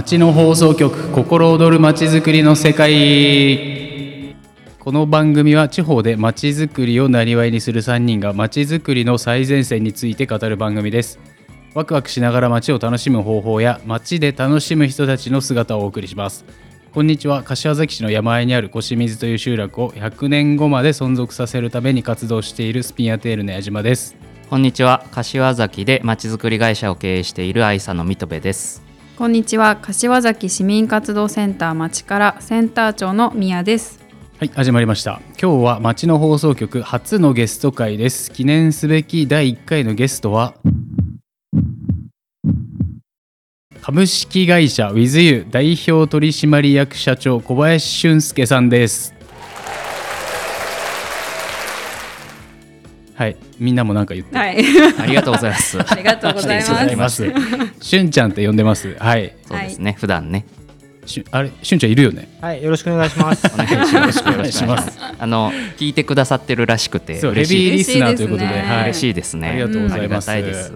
町の放送局心躍る町づくりの世界。この番組は地方で町づくりをなりわいにする3人が町づくりの最前線について語る番組です。ワクワクしながら街を楽しむ方法や街で楽しむ人たちの姿をお送りします。こんにちは。柏崎市の山あいにある越水という集落を100年後まで存続させるために活動しているスピンアテールの矢島です。こんにちは。柏崎でまちづくり会社を経営している愛さの水戸部です。こんにちは。柏崎市民活動センター町からセンター長の宮です。はい始まりました。今日は町の放送局初のゲスト会です。記念すべき第1回のゲストは株式会社 WithYou 代表取締役社長小林俊介さんです。はい。みんなもなんか言って。はい。ありがとうございます。ありがとうございます。しゅんちゃんって呼んでます。はい。そうですね、普段ね。しゅあれしゅんちゃんいるよね。はい、よろしくお願いします。お願いします。お願いします。あの聞いてくださってるらしくてそうヘ嬉しい。ビーリスナーということで。嬉しいですね。はい。嬉しいですね。ありがとうございます。ありがたいです。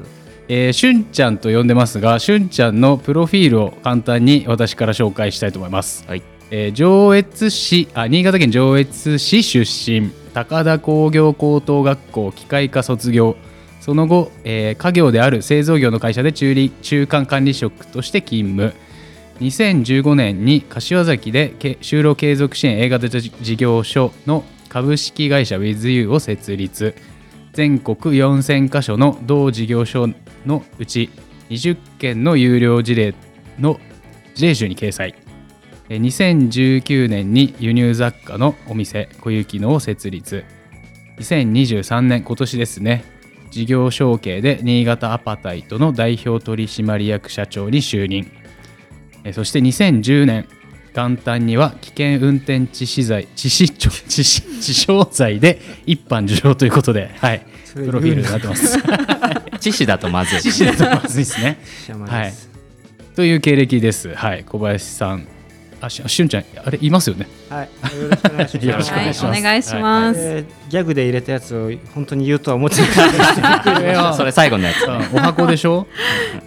えー、しゅんちゃんと呼んでますがしゅんちゃんのプロフィールを簡単に私から紹介したいと思います、はいえー上越市あ新潟県上越市出身。高田工業高等学校機械科卒業。その後、えー家業である製造業の会社で中理中間管理職として勤務。2015年に柏崎で就労継続支援 A 型事業所の株式会社 WithYou を設立。全国4000カ所の同事業所のうち20件の有料事例の事例集に掲載。2019年に輸入雑貨のお店小雪のを設立2023年今年ですね事業承継で新潟アパタイトの代表取締役社長に就任えーそして2010年元旦には危険運転致死罪致死 致死致傷罪で一般受賞ということで、はい、プロフィールになってます。知識だとまずい致死だとまずいですね。山はい。という経歴です。はい、小林さん。あ、ししゅんちゃん、あれ、いますよね？はい、よろしくお願いします。よろしくお願いします。えーギャグで入れたやつを本当に言うとは思ってなかった。です。それ最後のやつ。うんお箱でしょ？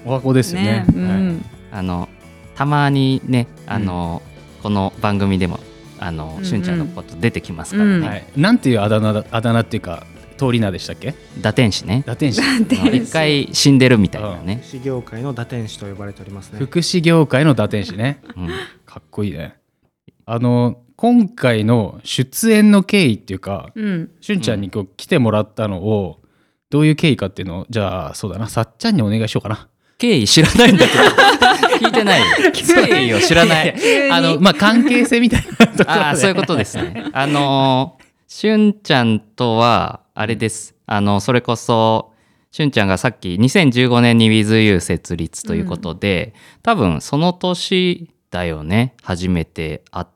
お箱ですよね。ねうん。あのたまにねあの、この番組でもあの、うんうん。しゅんちゃんのこと出てきますからね、うん。なんていうあだ名だ、あだ名っていうか、通り名でしたっけ？打天使ね。打天使。一回死んでるみたいなね、市業界の打天使と呼ばれておりますね。福祉業界の打天使ね。うん。かっこいいね。あの、今回の出演の経緯っていうか、うん。しゅんちゃんに今日来てもらったのを、どういう経緯かっていうのを、じゃあ、そうだな、さっちゃんにお願いしようかな。経緯知らないんだけど。聞いてないよ。経緯を知らない。あの、まあ、関係性みたいなところあそういうことですね。あのしゅんちゃんとはあれです。あのそれこそしゅんちゃんがさっき2015年に WithYou 設立ということで、多分その年だよね。初めて会っ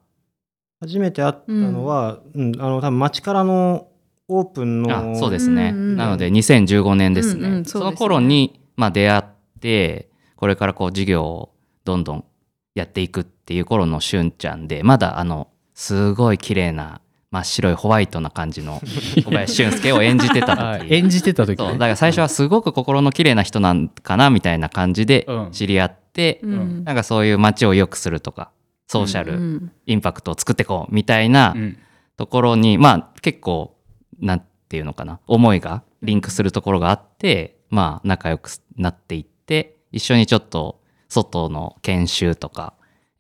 初めて会ったのは、うん、あの多分町からのオープンのあそうですね、うんうん。なので2015年ですね,、うんうんそすね。の頃に、まあ、出会ってこれからこう事業をどんどんやっていくっていう頃のしゅんちゃんでまだあのすごい綺麗な真っ白いホワイトな感じの小林俊介を演じてた時。はい。演じてた時ね。だから最初はすごく心の綺麗な人なんかなみたいな感じでうん。知り合って、うん。なんかそういう街を良くするとかソーシャル、うん。インパクトを作っていこうみたいなうん。ところに、まあ結構なんていうのかな思いがリンクするところがあってまあ仲良くなっていって一緒にちょっと外の研修とか、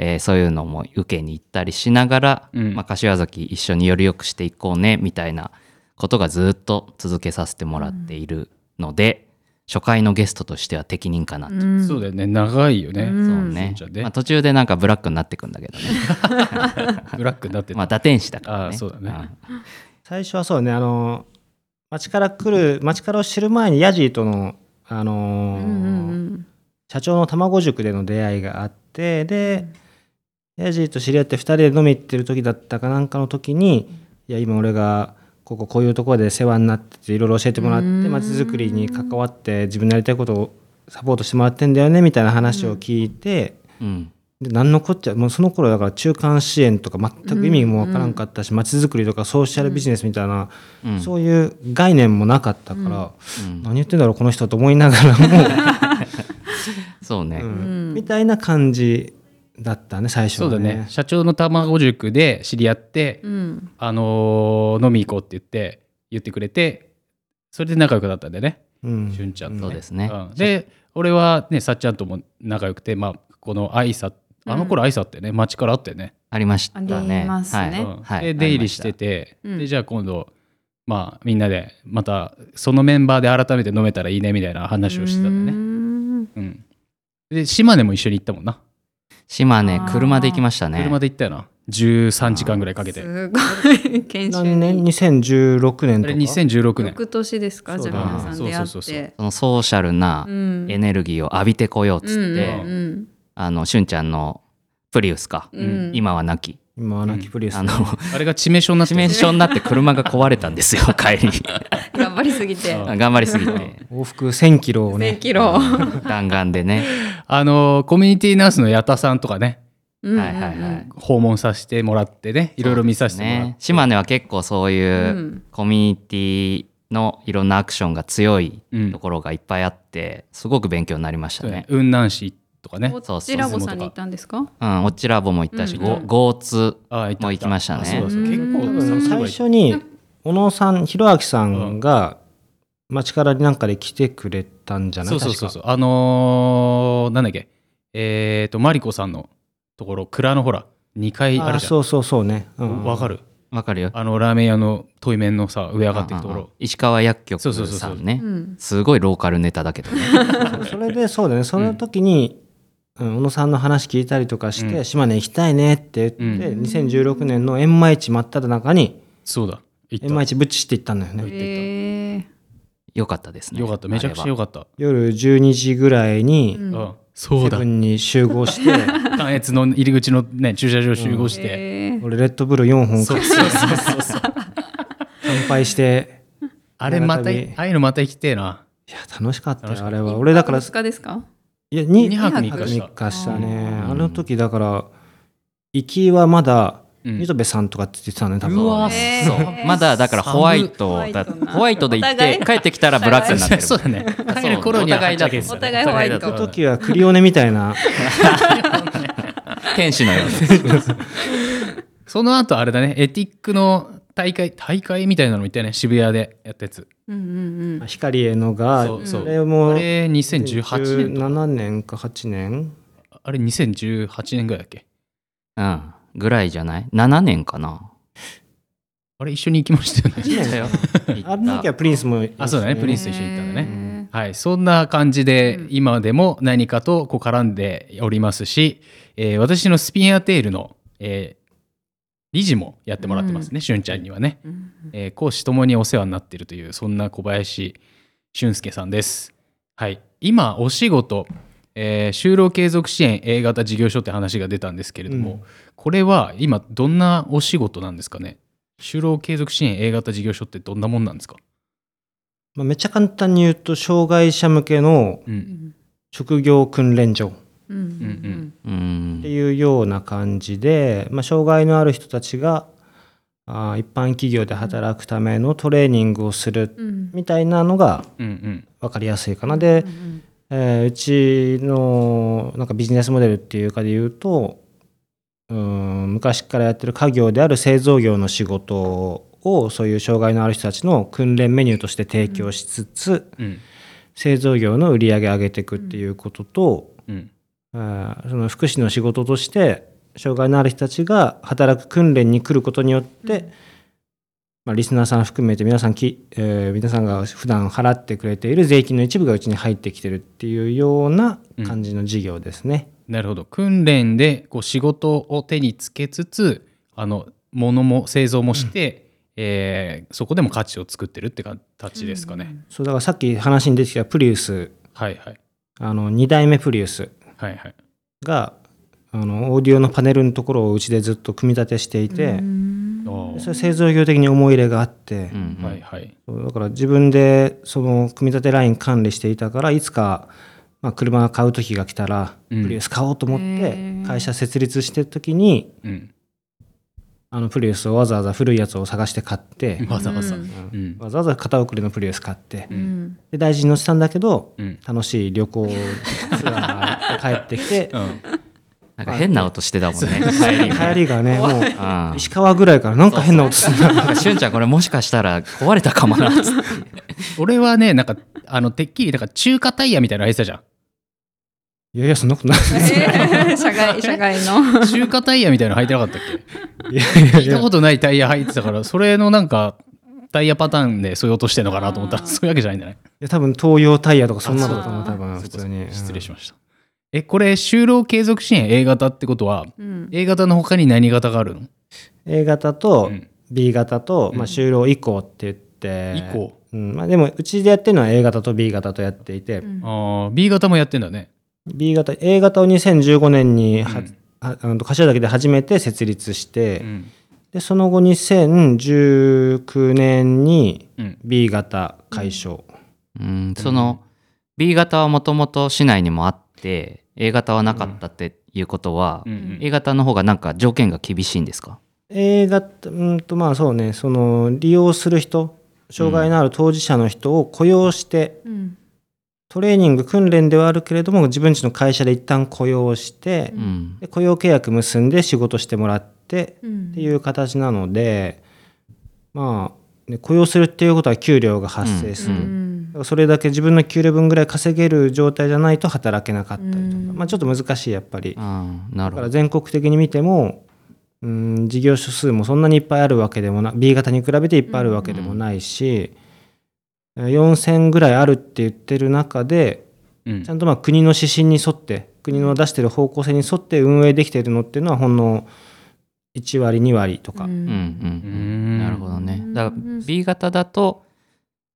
えーそういうのも受けに行ったりしながら、うん。まあ、柏崎一緒により良くしていこうねみたいなことがずっと続けさせてもらっているので、初回のゲストとしては適任かなと。うん。そうだよね。長いよね、うん。そうね。まあ、途中でなんかブラックになってくんだけどね。ブラックになってた、まあ打天使だからね。そうだね。最初はそうね。あの町から来る町からを知る前にヤジーとのあのーうんうん社長の卵塾での出会いがあってでヤジーと知り合って2人で飲み行ってる時だったかなんかの時にいや今俺がこここういうところで世話になってていろいろ教えてもらってうん。街づくりに関わって自分のやりたいことをサポートしてもらってんだよねみたいな話を聞いて、うん。で何のこっちゃもうその頃だから中間支援とか全く意味もわからんかったし街づくりとかソーシャルビジネスみたいな、うん。そういう概念もなかったから、うん。何言ってんだろうこの人と思いながらも、そうね、みたいな感じだったね最初はそうだね。社長の卵塾で知り合って、うん。あのー飲み行こうって言って言ってくれてそれで仲良くなったんだよね。うん。しゅんちゃんとそうですね。うん。で俺はねさっちゃんとも仲良くてまあこの愛さあの頃愛さってね。町からあったよね、ありましたね。ありますね。はい。うん。はい。で出入りしてて、うん。でじゃあ今度まあみんなでまたそのメンバーで改めて飲めたらいいねみたいな話をしてたんだね。ん。うん。で島根も一緒に行ったもんな島根車で行きましたね。車で行ったよな。13時間ぐらいかけて。すごい。研修何年に2016年とか？2016年。翌年。ですかじゃあ皆さん出会そうそうそうってそのソーシャルなうんエネルギーを浴びてこようっつって、うんあのしゅんちゃんのプリウスか、今はなき今はなきプリウスあのあれが致命傷になって致命傷になって車が壊れたんですよ帰り頑張りすぎてあ頑張りすぎて往復1000キロを1000ねキロ弾丸でねあのコミュニティナースの矢田さんとかね。うんうんうん。はいはいはい。訪問させてもらってね。いろいろ見させてもらって、ね。島根は結構そういううん。コミュニティのいろんなアクションが強いうん。ところがいっぱいあってすごく勉強になりましたね。雲南市とかね。こっちラボさんに行ったんですか？うん、オッチラボも行ったし、うん。ゴゴーツも行きましたね。あそうだそう。だ結構最初に小野さん弘明さんが町からなんかで来てくれたんじゃない？そうそうそうそう。あのーなんだっけ？えっ、とマリコさんのところ蔵のほら2階あるじゃん。あそうそうそうね。うん。わかる？わかるよ。あのラーメン屋の対面のさ上上がっていくとこうんうんうんろ石川薬局そうそうそうそうさんねうん。すごいローカルネタだけどね。それでそうだねその時に、うん。小野さんの話聞いたりとかして、うん。島根行きたいねって言って、うん。2016年の円満市真っ只中にそうだ。行円満っ市ぶっちして行ったんだよね。へーよかったですね。たよかった。めちゃくちゃよかった。夜12時ぐらいにうん。うん。そうだ。に集合して。関越の入り口のね駐車場集合して、俺レッドブル4本そう。そうそうそうそう乾杯して。あれまたああいうのまた行きてえな。いや楽しかったよあれは。俺だから。二日ですか？いや 2, 二泊三日した。3日したね。うん。あの時だから行きはまだうん溝部さんとかって言ってたね多分。そう。まだだからホワイトだホワイトで行って帰ってきたらブラックになってる そうだね。帰る頃にはお互いホワイト。行く時はクリオネみたいな。天使のようにその後あれだね。エティックの大会大会みたいなのも行ったよね。渋谷でやったやつ。うんうんうん。光へのがそうそう。あれもあれ2018年とか。17年か8年？あれ2018年ぐらいだっけ？うんぐらいじゃない？7年かな。あれ一緒に行きましたよね。行ったよ。行 あの時はプリンスもあそうだね。プリンススと一緒に行ったんだねねはい。そんな感じでうん。今でも何かとこう絡んでおりますし、えー私のスピンアテールの、えー理事もやってもらってますね、しゅんちゃんにはね、えー講師ともにお世話になっているというそんな小林俊介さんです。はい、今お仕事、えー就労継続支援 A 型事業所って話が出たんですけれども、うん。これは今どんなお仕事なんですかね？就労継続支援 A 型事業所ってどんなもんなんですか、まあめっちゃ簡単に言うと障害者向けのうん。職業訓練所。うん。うんうん。っていうような感じで、まあ、障害のある人たちがあー一般企業で働くためのトレーニングをするうん。みたいなのがうんうん。分かりやすいかな。で、えーうちのなんかビジネスモデルっていうかで言うとうーん昔からやってる家業である製造業の仕事をそういう障害のある人たちの訓練メニューとして提供しつつ、うん。製造業の売り上げ上げていくっていうことと、うん。あーその福祉の仕事として障害のある人たちが働く訓練に来ることによって、まあ、リスナーさん含めて皆さんき、えー皆さんが普段払ってくれている税金の一部がうちに入ってきてるっていうような感じの事業ですね。なるほど。訓練でこう仕事を手につけつつあの物も製造もして、えーそこでも価値を作ってるって形ですかね、そうだからさっき話に出てきたプリウス。はいはい。あの2代目プリウス。はいはい。があのオーディオのパネルのところをうちでずっと組み立てしていて、うんそれ製造業的に思い入れがあって、うんうん。はいはい。だから自分でその組み立てライン管理していたからいつか、まあ、車買う時が来たら、うん。プリウス買おうと思っへてー。会社設立してる時にうん。あのプリウスをわざわざ古いやつを探して買って、わざわざ。ううん。んわざわざ片送りのプリウス買ってううん。んで大事に乗せたんだけどうん。楽しい旅行ツアー行って帰ってきてうんなんか変な音してたもんね。帰りがね。もううん。石川ぐらいからなんか変な音するな。なんかしゅんちゃんこれもしかしたら壊れたかもなっつって。俺はねなんかあのてっきりなんか中華タイヤみたいなの入ってたじゃん。いやいやそんなことないえー 社外社外の。中華タイヤみたいなの履いてなかったっけ？いやいやい聞いたやことないタイヤ履いてたからそれのなんかタイヤパターンでそういう音してんのかなと思ったらそういうわけじゃないんだね。いや多分東洋タイヤとかそんなのだと思うあ多分普通に。失礼しまましたえこれ就労継続支援 A 型ってことはうん。A 型の他に何型があるの、す A 型とうん。B 型と、うん。まあ、就労移行って言って移行うん。まあ、でもうちでやってるのは A 型と B 型とやっていて、うん。あー B 型もやってんだね。B 型 A 型を2015年にあの柏崎で初めて設立して、うん。でその後2019年にうん。B 型解消、うん。その B 型はもともと市内にもあって A 型はなかったっていうことは、うん。うん A 型の方がなんか条件が厳しいんですか？A 型うんとまあそうねその利用する人障害のある当事者の人を雇用して、うん。トレーニング訓練ではあるけれども自分ちの会社で一旦雇用して、うん。で雇用契約結んで仕事してもらってうん。っていう形なのでまあ、ね、雇用するっていうことは給料が発生する、うんそれだけ自分の給料分ぐらい稼げる状態じゃないと働けなかったりとか、うん。まあ、ちょっと難しいやっぱり。あーなだからるほど全国的に見てもうん事業所数もそんなにいっぱいあるわけでもな B 型に比べていっぱいあるわけでもないし、4,000ぐらいあるって言ってる中でうん。ちゃんとまあ国の指針に沿って国の出してる方向性に沿って運営できているのっていうのはほんの1割2割とか、うん。うんうんうん。なるほどね。うん。だから B 型だと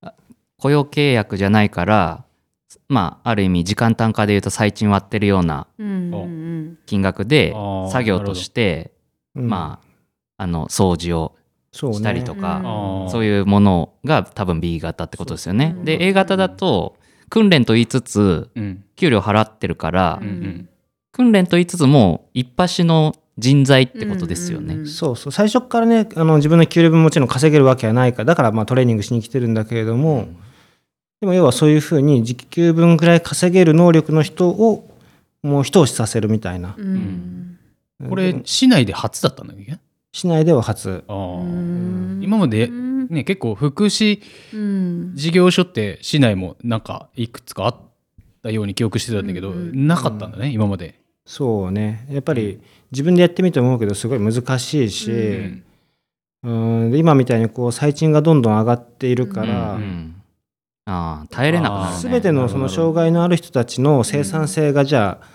あ雇用契約じゃないからまあある意味時間単価でいうと最賃割ってるような金額で作業としてうん。まああの掃除をしたりとか、そういうものが多分 B 型ってことですよね。で A 型だと訓練と言いつつうん。給料払ってるから、訓練と言いつつも一発の人材ってことですよね。うんうんそうそう。最初からねあの自分の給料分もちろん稼げるわけはないからだからまあトレーニングしに来てるんだけれども、でも要はそういうふうに時給分ぐらい稼げる能力の人をもう一押しさせるみたいな、うん。これ市内で初だったんだっけ？市内では初。今までうんね結構福祉うん。事業所って市内もなんかいくつかあったように記憶してたんだけど、うんうん。なかったんだね今まで。そうね。やっぱり自分でやってみて思うけどすごい難しいし、うん。うん。で今みたいにこう最賃がどんどん上がっているから、うんうん。ああ耐えれなくなるね。全てのその障害のある人たちの生産性がじゃあ、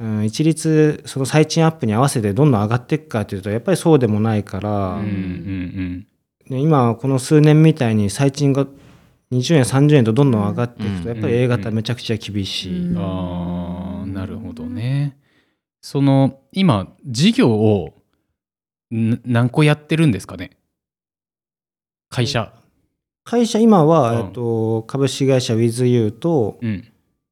うん、一律その最賃アップに合わせてどんどん上がっていくかというとやっぱりそうでもないから、うんうんね、今この数年みたいに最賃が20円30円とどんどん上がっていくとうん。やっぱり A 型めちゃくちゃ厳しい。うん。ああなるほどね。その今事業をん何個やってるんですかね？会社。会社今は、うん。えっと、株式会社 WithYou と、うん。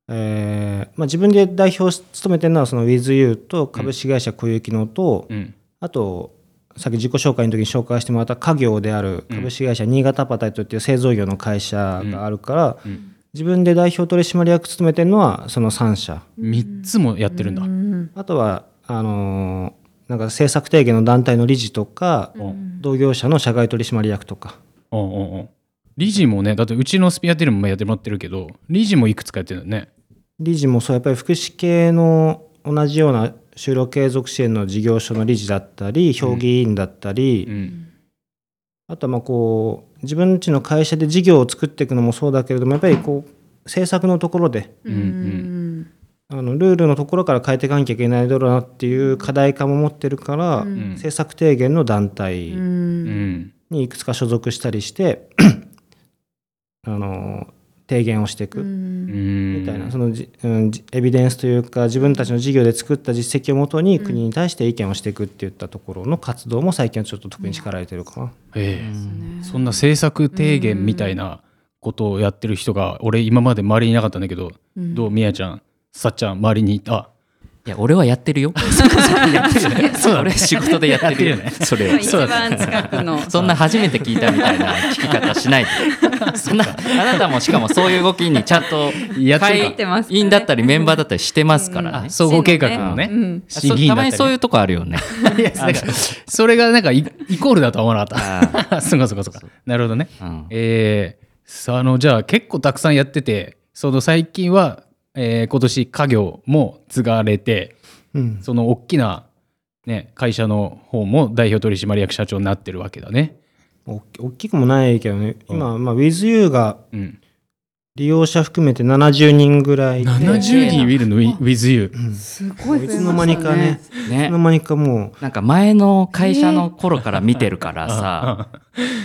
えーまあ、自分で代表を務めてるのはその WithYou と株式会社小雪のと、うん。あとさっき自己紹介の時に紹介してもらった家業である株式会社新潟パタイトっていう製造業の会社があるから、うん。自分で代表取締役務めてるのはその3社。3つもやってるんだ。うん。あとはあのーなんか政策提言の団体の理事とか、うん。同業者の社外取締役とか。おうおうおう理事もねだってうちのスピアテルもやってもらってるけど理事もいくつかやってるんだよね。理事もそうやっぱり福祉系の同じような就労継続支援の事業所の理事だったり評議員だったり、うん。あとはまあこう自分ちの会社で事業を作っていくのもそうだけれどもやっぱりこう政策のところでうんうん。あのルールのところから変えていかなきゃいけないだろうなっていう課題感も持ってるから、うん。政策提言の団体うん。うんにいくつか所属したりして、あの提言をしていく。うん。みたいな。そのじ、うん、じエビデンスというか自分たちの事業で作った実績をもとに国に対して意見をしていくっていったところの活動も最近はちょっと特に力入れてるかな。ええ。そんな政策提言みたいなことをやってる人が俺今まで周りにいなかったんだけど、うん。どう？みやちゃんさっちゃん周りにいたいや俺はやってるよ。やってるよね俺仕事でやってるよ。ね。それを。一番近くの。そんな初めて聞いたみたいな聞き方しないでそんな あなたもしかもそういう動きにちゃんと会員だったりメンバーだったりしてますから総合計画のね。たまにそういうとこあるよね。それがなんかイイコールだとは思わなかった。あそうかそうかそうか。なるほどね。えーさああのじゃあ結構たくさんやっててその最近は、えー今年家業も継がれてうん、その大きな、ね、会社の方も代表取締役社長になってるわけだね。お大きくもないけどね。今、まあ、WithYou がうん、利用者含めて70人ぐらいで。70人いるの？WithYou。すごい増えましたね。いつの間にかね。いつねの間にかもなんか前の会社の頃から見てるからさ、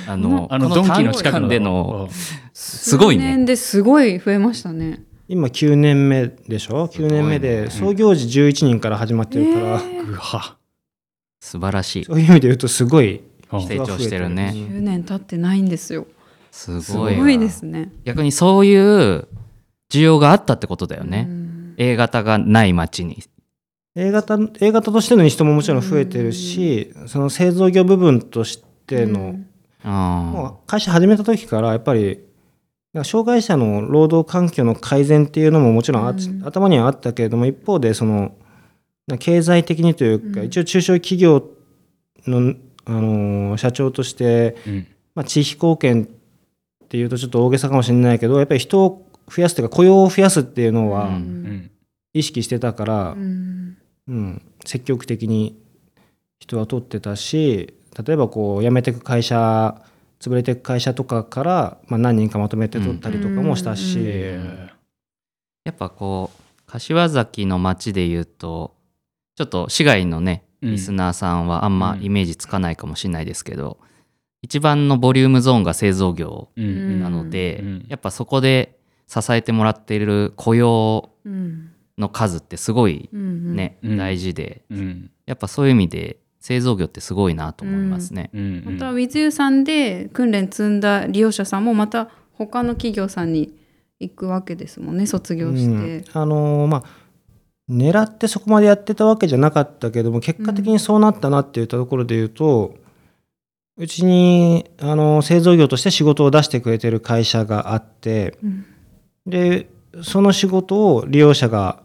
あのあのこドンキの近くでのすごいね。数年ですごい増えましたね。う今9年目でしょ？9年目で創業時11人から始まってるから、うわ。素晴らしい。そういう意味で言うとすごいうん。成長してるね。10年経ってないんですよ。すごいわ。すごいですね。逆にそういう需要があったってことだよね、うん。A 型がない街に。A 型 A 型としての人ももちろん増えてるし、その製造業部分としての、うん。もあう会社始めた時からやっぱり障害者の労働環境の改善っていうのももちろんうん。頭にはあったけれども一方でその経済的にというか、うん。一応中小企業の、あのー社長として、うん。まあ、地域貢献っていうとちょっと大げさかもしれないけどやっぱり人を増やすというか雇用を増やすっていうのうは意識してたから、うん。うん、積極的に人は取ってたし例えばこう辞めていく会社潰れていく会社とかから、まあ、何人かまとめて取ったりとかもしたし、うんえやっぱこう柏崎の街で言うとちょっと市外のねうん。リスナーさんはあんまイメージつかないかもしれないですけど、一番のボリュームゾーンが製造業なので、うんやっぱそこで支えてもらっている雇用うん。の数ってすごいうんね、うん。大事でうん。やっぱそういう意味で製造業ってすごいなと思いますね。うんまた WithYou さんで訓練積んだ利用者さんもまた他の企業さんに行くわけですもんね卒業して。うんあのーまあ狙ってそこまでやってたわけじゃなかったけども結果的にそうなったなっていったところで言うと、うちにあの製造業として仕事を出してくれてる会社があってうんでその仕事を利用者が、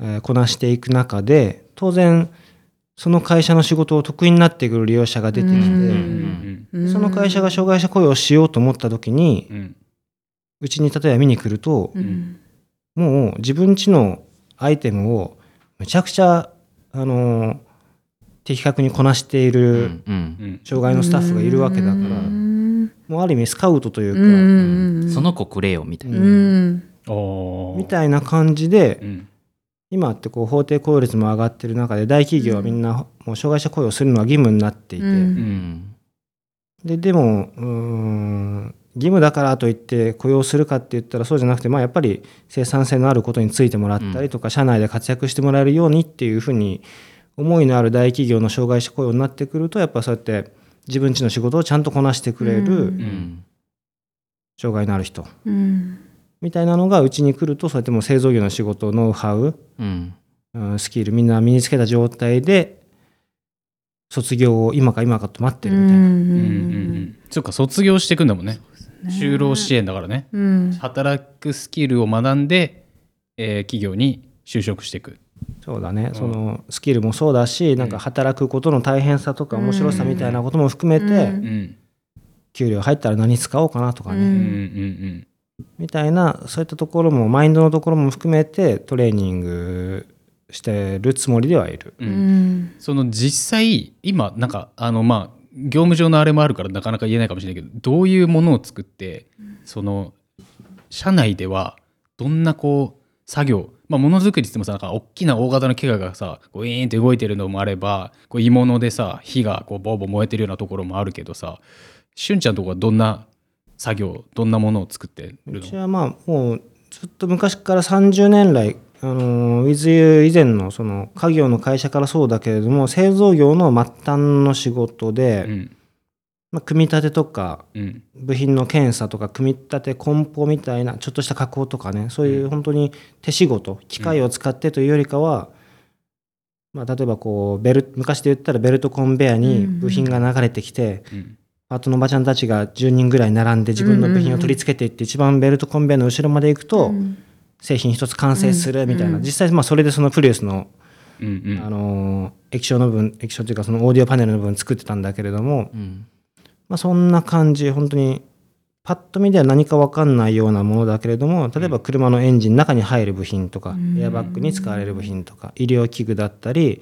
えーこなしていく中で当然その会社の仕事を得意になってくる利用者が出てきて、その会社が障害者雇用をしようと思った時にうちに例えば見に来ると、うん。もう自分ちのアイテムをむちゃくちゃ、あのー的確にこなしている障害のスタッフがいるわけだから、うん。もうある意味スカウトというか、うん。その子くれよみたいな。みたいな感じで、うん今ってこう法定雇用率も上がってる中で大企業はみんなもう障害者雇用するのは義務になっていて、うん。うんででもうーん義務だからといって雇用するかって言ったらそうじゃなくて、まあ、やっぱり生産性のあることについてもらったりとか、社内で活躍してもらえるようにっていうふうに思いのある大企業の障害者雇用になってくるとやっぱそうやって自分ちの仕事をちゃんとこなしてくれうるうん。障害のある人。うんみたいなのがうちに来るとそうやってもう製造業の仕事ノウハウうん。うんスキルみんな身につけた状態で卒業を今か今かと待ってるみたいな。うんうんうんそっか卒業していくんだもんね。就労支援だからね。うん。働くスキルを学んで、えー企業に就職していく。そうだね、そのスキルもそうだしなんか働くことの大変さとか面白さみたいなことも含めて、うん。うん。給料入ったら何使おうかなとかね、うんうんうんみたいなそういったところもマインドのところも含めてトレーニングしてるつもりではいる。ううんんその実際今なんかあのまあ業務上のあれもあるからなかなか言えないかもしれないけどどういうものを作ってその社内ではどんなこう作業まあものづくりって言ってもさなんか大きな大型の機械がさこうウィーンって動いてるのもあればこう鋳物でさ火がこうボーボー燃えてるようなところもあるけどさしゅんちゃんとこはどんな作業どんなものを作ってうるの？ちはまあもうずっと昔から30年来あの WithYou 以前のその家業の会社からそうだけれども製造業の末端の仕事で、うん。まあ、組み立てとかうん。部品の検査とか組み立て梱包みたいなちょっとした加工とかねそういう本当に手仕事機械を使ってというよりかは、まあ、例えばこうベル昔で言ったらベルトコンベヤに部品が流れてきて、うんパートのおばちゃんたちが10人ぐらい並んで自分の部品を取り付けていって一番ベルトコンベヤの後ろまで行くとうん。製品一つ完成するみたいな、うん。実際まあそれでそのプリウスの、うんうん。あのー液晶の部分液晶というかそのオーディオパネルの部分作ってたんだけれども、うん。まあ、そんな感じ本当にパッと見では何か分かんないようなものだけれども例えば車のエンジンの中に入る部品とか、エアバッグに使われる部品とか医療器具だったり、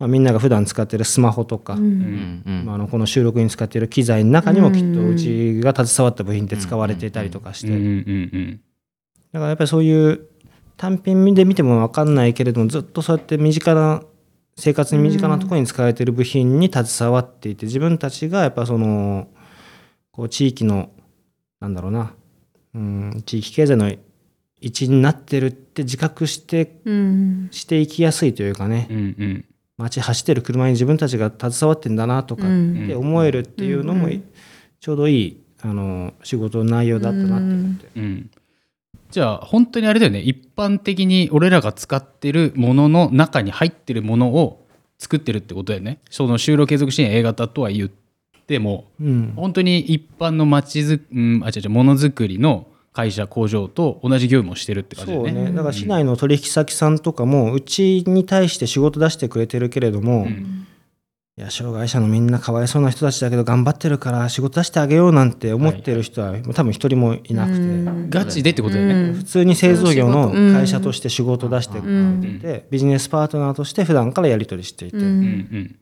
まあ、みんなが普段使ってるスマホとか、まあ、あのこの収録に使っている機材の中にもきっとうちが携わった部品って使われていたりとかして、だからやっぱりそういう単品で見ても分かんないけれどもずっとそうやって身近な生活に身近なところに使われている部品に携わっていて自分たちがやっぱそのこう地域のなんだろうな。うん地域経済の一員になってるって自覚してうん。していきやすいというかね。うんうん街走ってる車に自分たちが携わってんだなとかうん。って思えるっていうのもうん。ちょうどいいあの仕事の内容だったなって思って。うん。じゃあ本当にあれだよね。一般的に俺らが使ってるものの中に入ってるものを作ってるってことだよね。その就労継続支援 A 型とは言っても。うん。本当に一般の町づうんあ違う違うものづくりの会社工場と同じ業務をしてるって感じだそうよねねだから市内の取引先さんとかもうちに対して仕事出してくれてるけれども、うん。いや障害者のみんなかわいそうな人たちだけど頑張ってるから仕事出してあげようなんて思ってる人は多分一人もいなくて、うん。ガチでってことだよね、うん。普通に製造業のうん。会社として仕事出してくれてて、ビジネスパートナーとして普段からやり取りしていて、うん。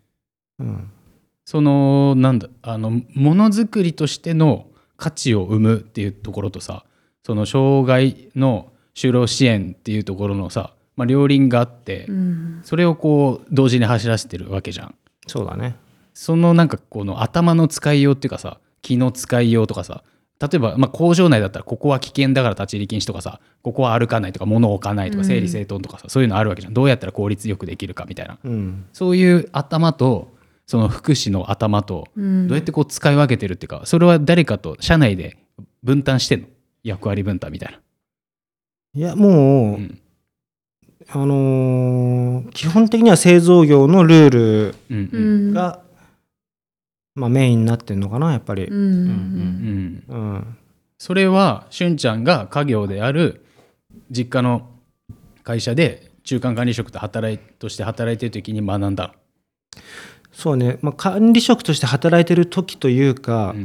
そのなんだあのものづくりとしての価値を生むっていうところとさその障害の就労支援っていうところのさ、まあ、両輪があって、うん。それをこう同時に走らせてるわけじゃん。そうだね。そのなんかこの頭の使いようっていうかさ気の使いようとかさ例えば、まあ、工場内だったらここは危険だから立ち入り禁止とかさここは歩かないとか物を置かないとかうん。整理整頓とかさ、そういうのあるわけじゃん。どうやったら効率よくできるかみたいな。うん。そういう頭とその福祉の頭とうん。どうやってこう使い分けてるっていうかそれは誰かと社内で分担してんの？役割分担みたいな。いやもう、うん。あのー基本的には製造業のルールうん。ううんまあ、メインになってるのかなやっぱり、ううん。ん。うん。それはしゅんちゃんが家業である実家の会社で中間管理職と働いとして働いてる時に学んだ。そうね、まあ、管理職として働いてる時というか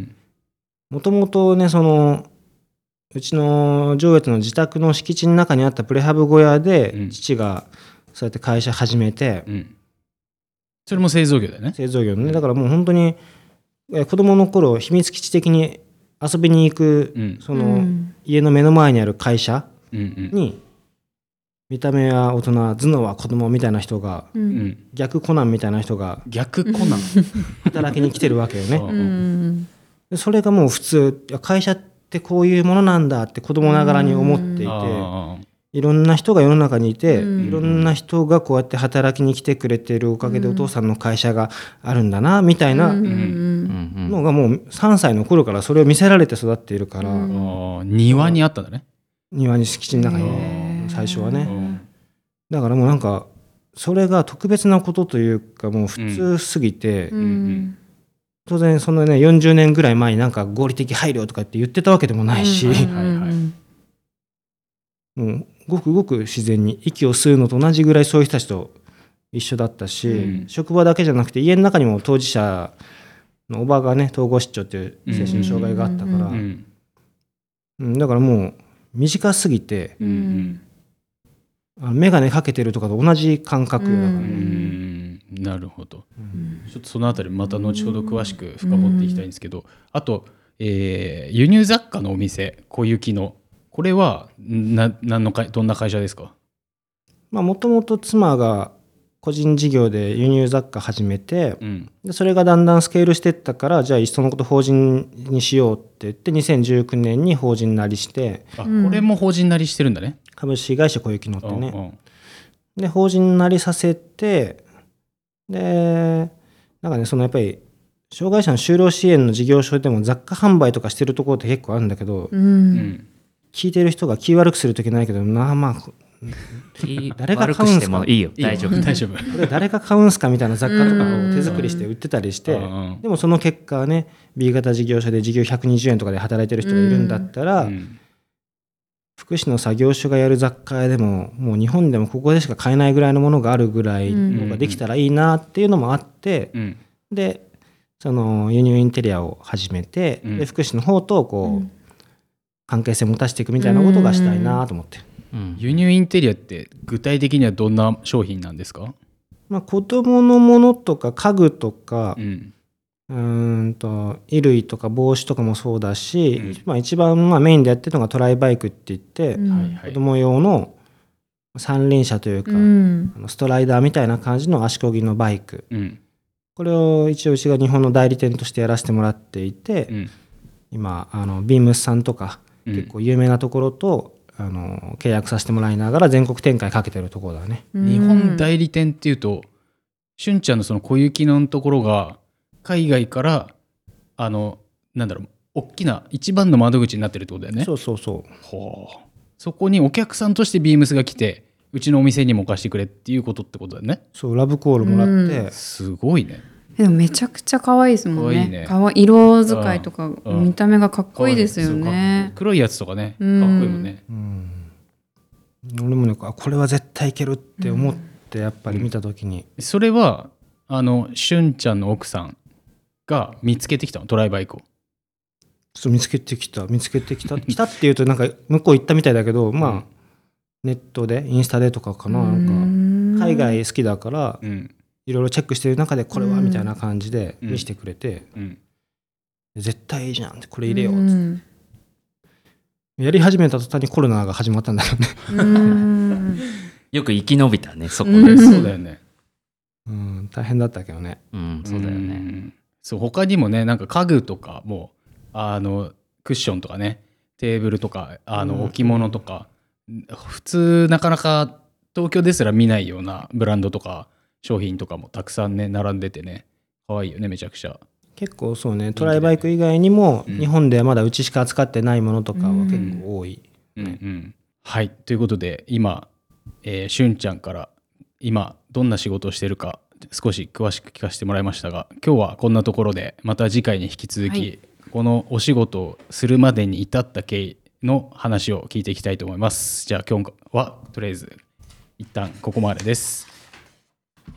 もともとねそのうちの上越の自宅の敷地の中にあったプレハブ小屋で、うん。父がそうやって会社始めて、うん。それも製造業だよね。製造業のね。だからもう本当にえ子供の頃秘密基地的に遊びに行く、うん。その、家の目の前にある会社に見た目は大人頭脳は子供みたいな人が逆コナンみたいな人が逆コナン。働きに来てるわけよね。それがもう普通会社ってこういうものなんだって子供ながらに思っていてあいろんな人が世の中にいてうん。いろんな人がこうやって働きに来てくれているおかげでお父さんの会社があるんだなみたいなのがもう3歳の頃からそれを見せられて育っているから、庭にあったんだね。庭に敷地の中に最初はね。うん。だからもうなんかそれが特別なことというかもう普通すぎて、うん当然そのね40年ぐらい前になんか合理的配慮とかって言ってたわけでもないし、もうごくごく自然に息を吸うのと同じぐらいそういう人たちと一緒だったし、うん。職場だけじゃなくて家の中にも当事者のおばがね統合失調っていう精神障害があったから、ううんうんだからもう短すぎてうんうん。あの眼鏡かけてるとかと同じ感覚よだからうね、んなるほど。うん。ちょっとそのあたりまた後ほど詳しく深掘っていきたいんですけど、あと、えー輸入雑貨のお店小雪のこれはな何のかどんな会社ですか？まあもともと妻が個人事業で輸入雑貨始めてうん。でそれがだんだんスケールしていったからじゃあいっそのこと法人にしようって言って2019年に法人なりしてあ、うんこれも法人なりしてるんだね。株式会社小雪のってうんねで法人なりさせてでなんかねそのやっぱり障害者の就労支援の事業所でも雑貨販売とかしてるところって結構あるんだけど、ううん。ん聞いてる人が気悪くするときないけどなまあいい誰が買うんすか？いいよ。大丈夫。大丈夫。これ誰が買うんすかみたいな雑貨とかを手作りして売ってたりしてうんでもその結果ね B 型事業所で時給120円とかで働いてる人がいるんだったら、うん福祉の作業所がやる雑貨屋でももう日本でもここでしか買えないぐらいのものがあるぐらいのができたらいいなっていうのもあって、うん。でその輸入インテリアを始めて、うん。で福祉の方とこう、うん。関係性を持たせていくみたいなことがしたいなと思って、うん。輸入インテリアって具体的にはどんな商品なんですか？まあ、子供のものとか家具とかうんうーんと衣類とか帽子とかもそうだし、うん。まあ、一番まあメインでやってるのがトライバイクって言って、うん。子供用の三輪車というか、うん。あのストライダーみたいな感じの足こぎのバイク。うん。これを一応うちが日本の代理店としてやらせてもらっていて、うん。今あのビームスさんとかうん。結構有名なところと、あの契約させてもらいながら全国展開かけてるところだね。日本代理店っていうとしゅんちゃんのその小雪のところが海外からあのなんだろう大きな一番の窓口になってるってことだよね。そうそうそう。ほう。そこにお客さんとしてビームスが来てうちのお店にも貸してくれっていうことってことだよね。そうラブコールもらって、すごいね。でもめちゃくちゃ可愛いですもんね。可愛いね。かわ色使いとかうん見た目がかっこいいですよそうかっこいいね黒いやつとかねかっこいいうんもんね。うん。俺もねあこれは絶対いけるって思ってやっぱり見た時に、それはあのしゅんちゃんの奥さんが見つけてきたのトライバイクをちょっと見つけてきた。見つけてきた。来たっていうとなんか向こう行ったみたいだけどまあ、うん。ネットでインスタでとかかな。なんか海外好きだからうん。いろいろチェックしてる中でこれはうん。みたいな感じでうん。見せてくれて、うん。絶対いいじゃんってこれ入れようっつって。うん。やり始めた途端にコロナが始まったんだよね。うん。よく生き延びたねそこうん。でそうだよね。うん大変だったけどね。うんそうだよね。んそう他にもねなんか家具とかもあのクッションとかねテーブルとかあうんの置物とか、普通なかなか東京ですら見ないようなブランドとか商品とかもたくさんね並んでてね可愛いよねめちゃくちゃ。結構そうねトライバイク以外にもうん。日本ではまだうちしか扱ってないものとかは結構多い、うんうん。はいということで今、えーしゅんちゃんから今どんな仕事をしてるか少し詳しく聞かせてもらいましたが今日はこんなところでまた次回に引き続き、はい。このお仕事をするまでに至った経緯の話を聞いていきたいと思います。じゃあ今日はとりあえず一旦ここまでです、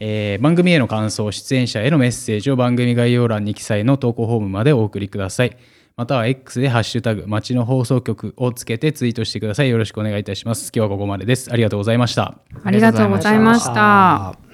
えー番組への感想出演者へのメッセージを番組概要欄に記載の投稿フォームまでお送りください。または X でハッシュタグ町の放送局をつけてツイートしてください。よろしくお願いいたします。今日はここまでです。ありがとうございました。ありがとうございました。あ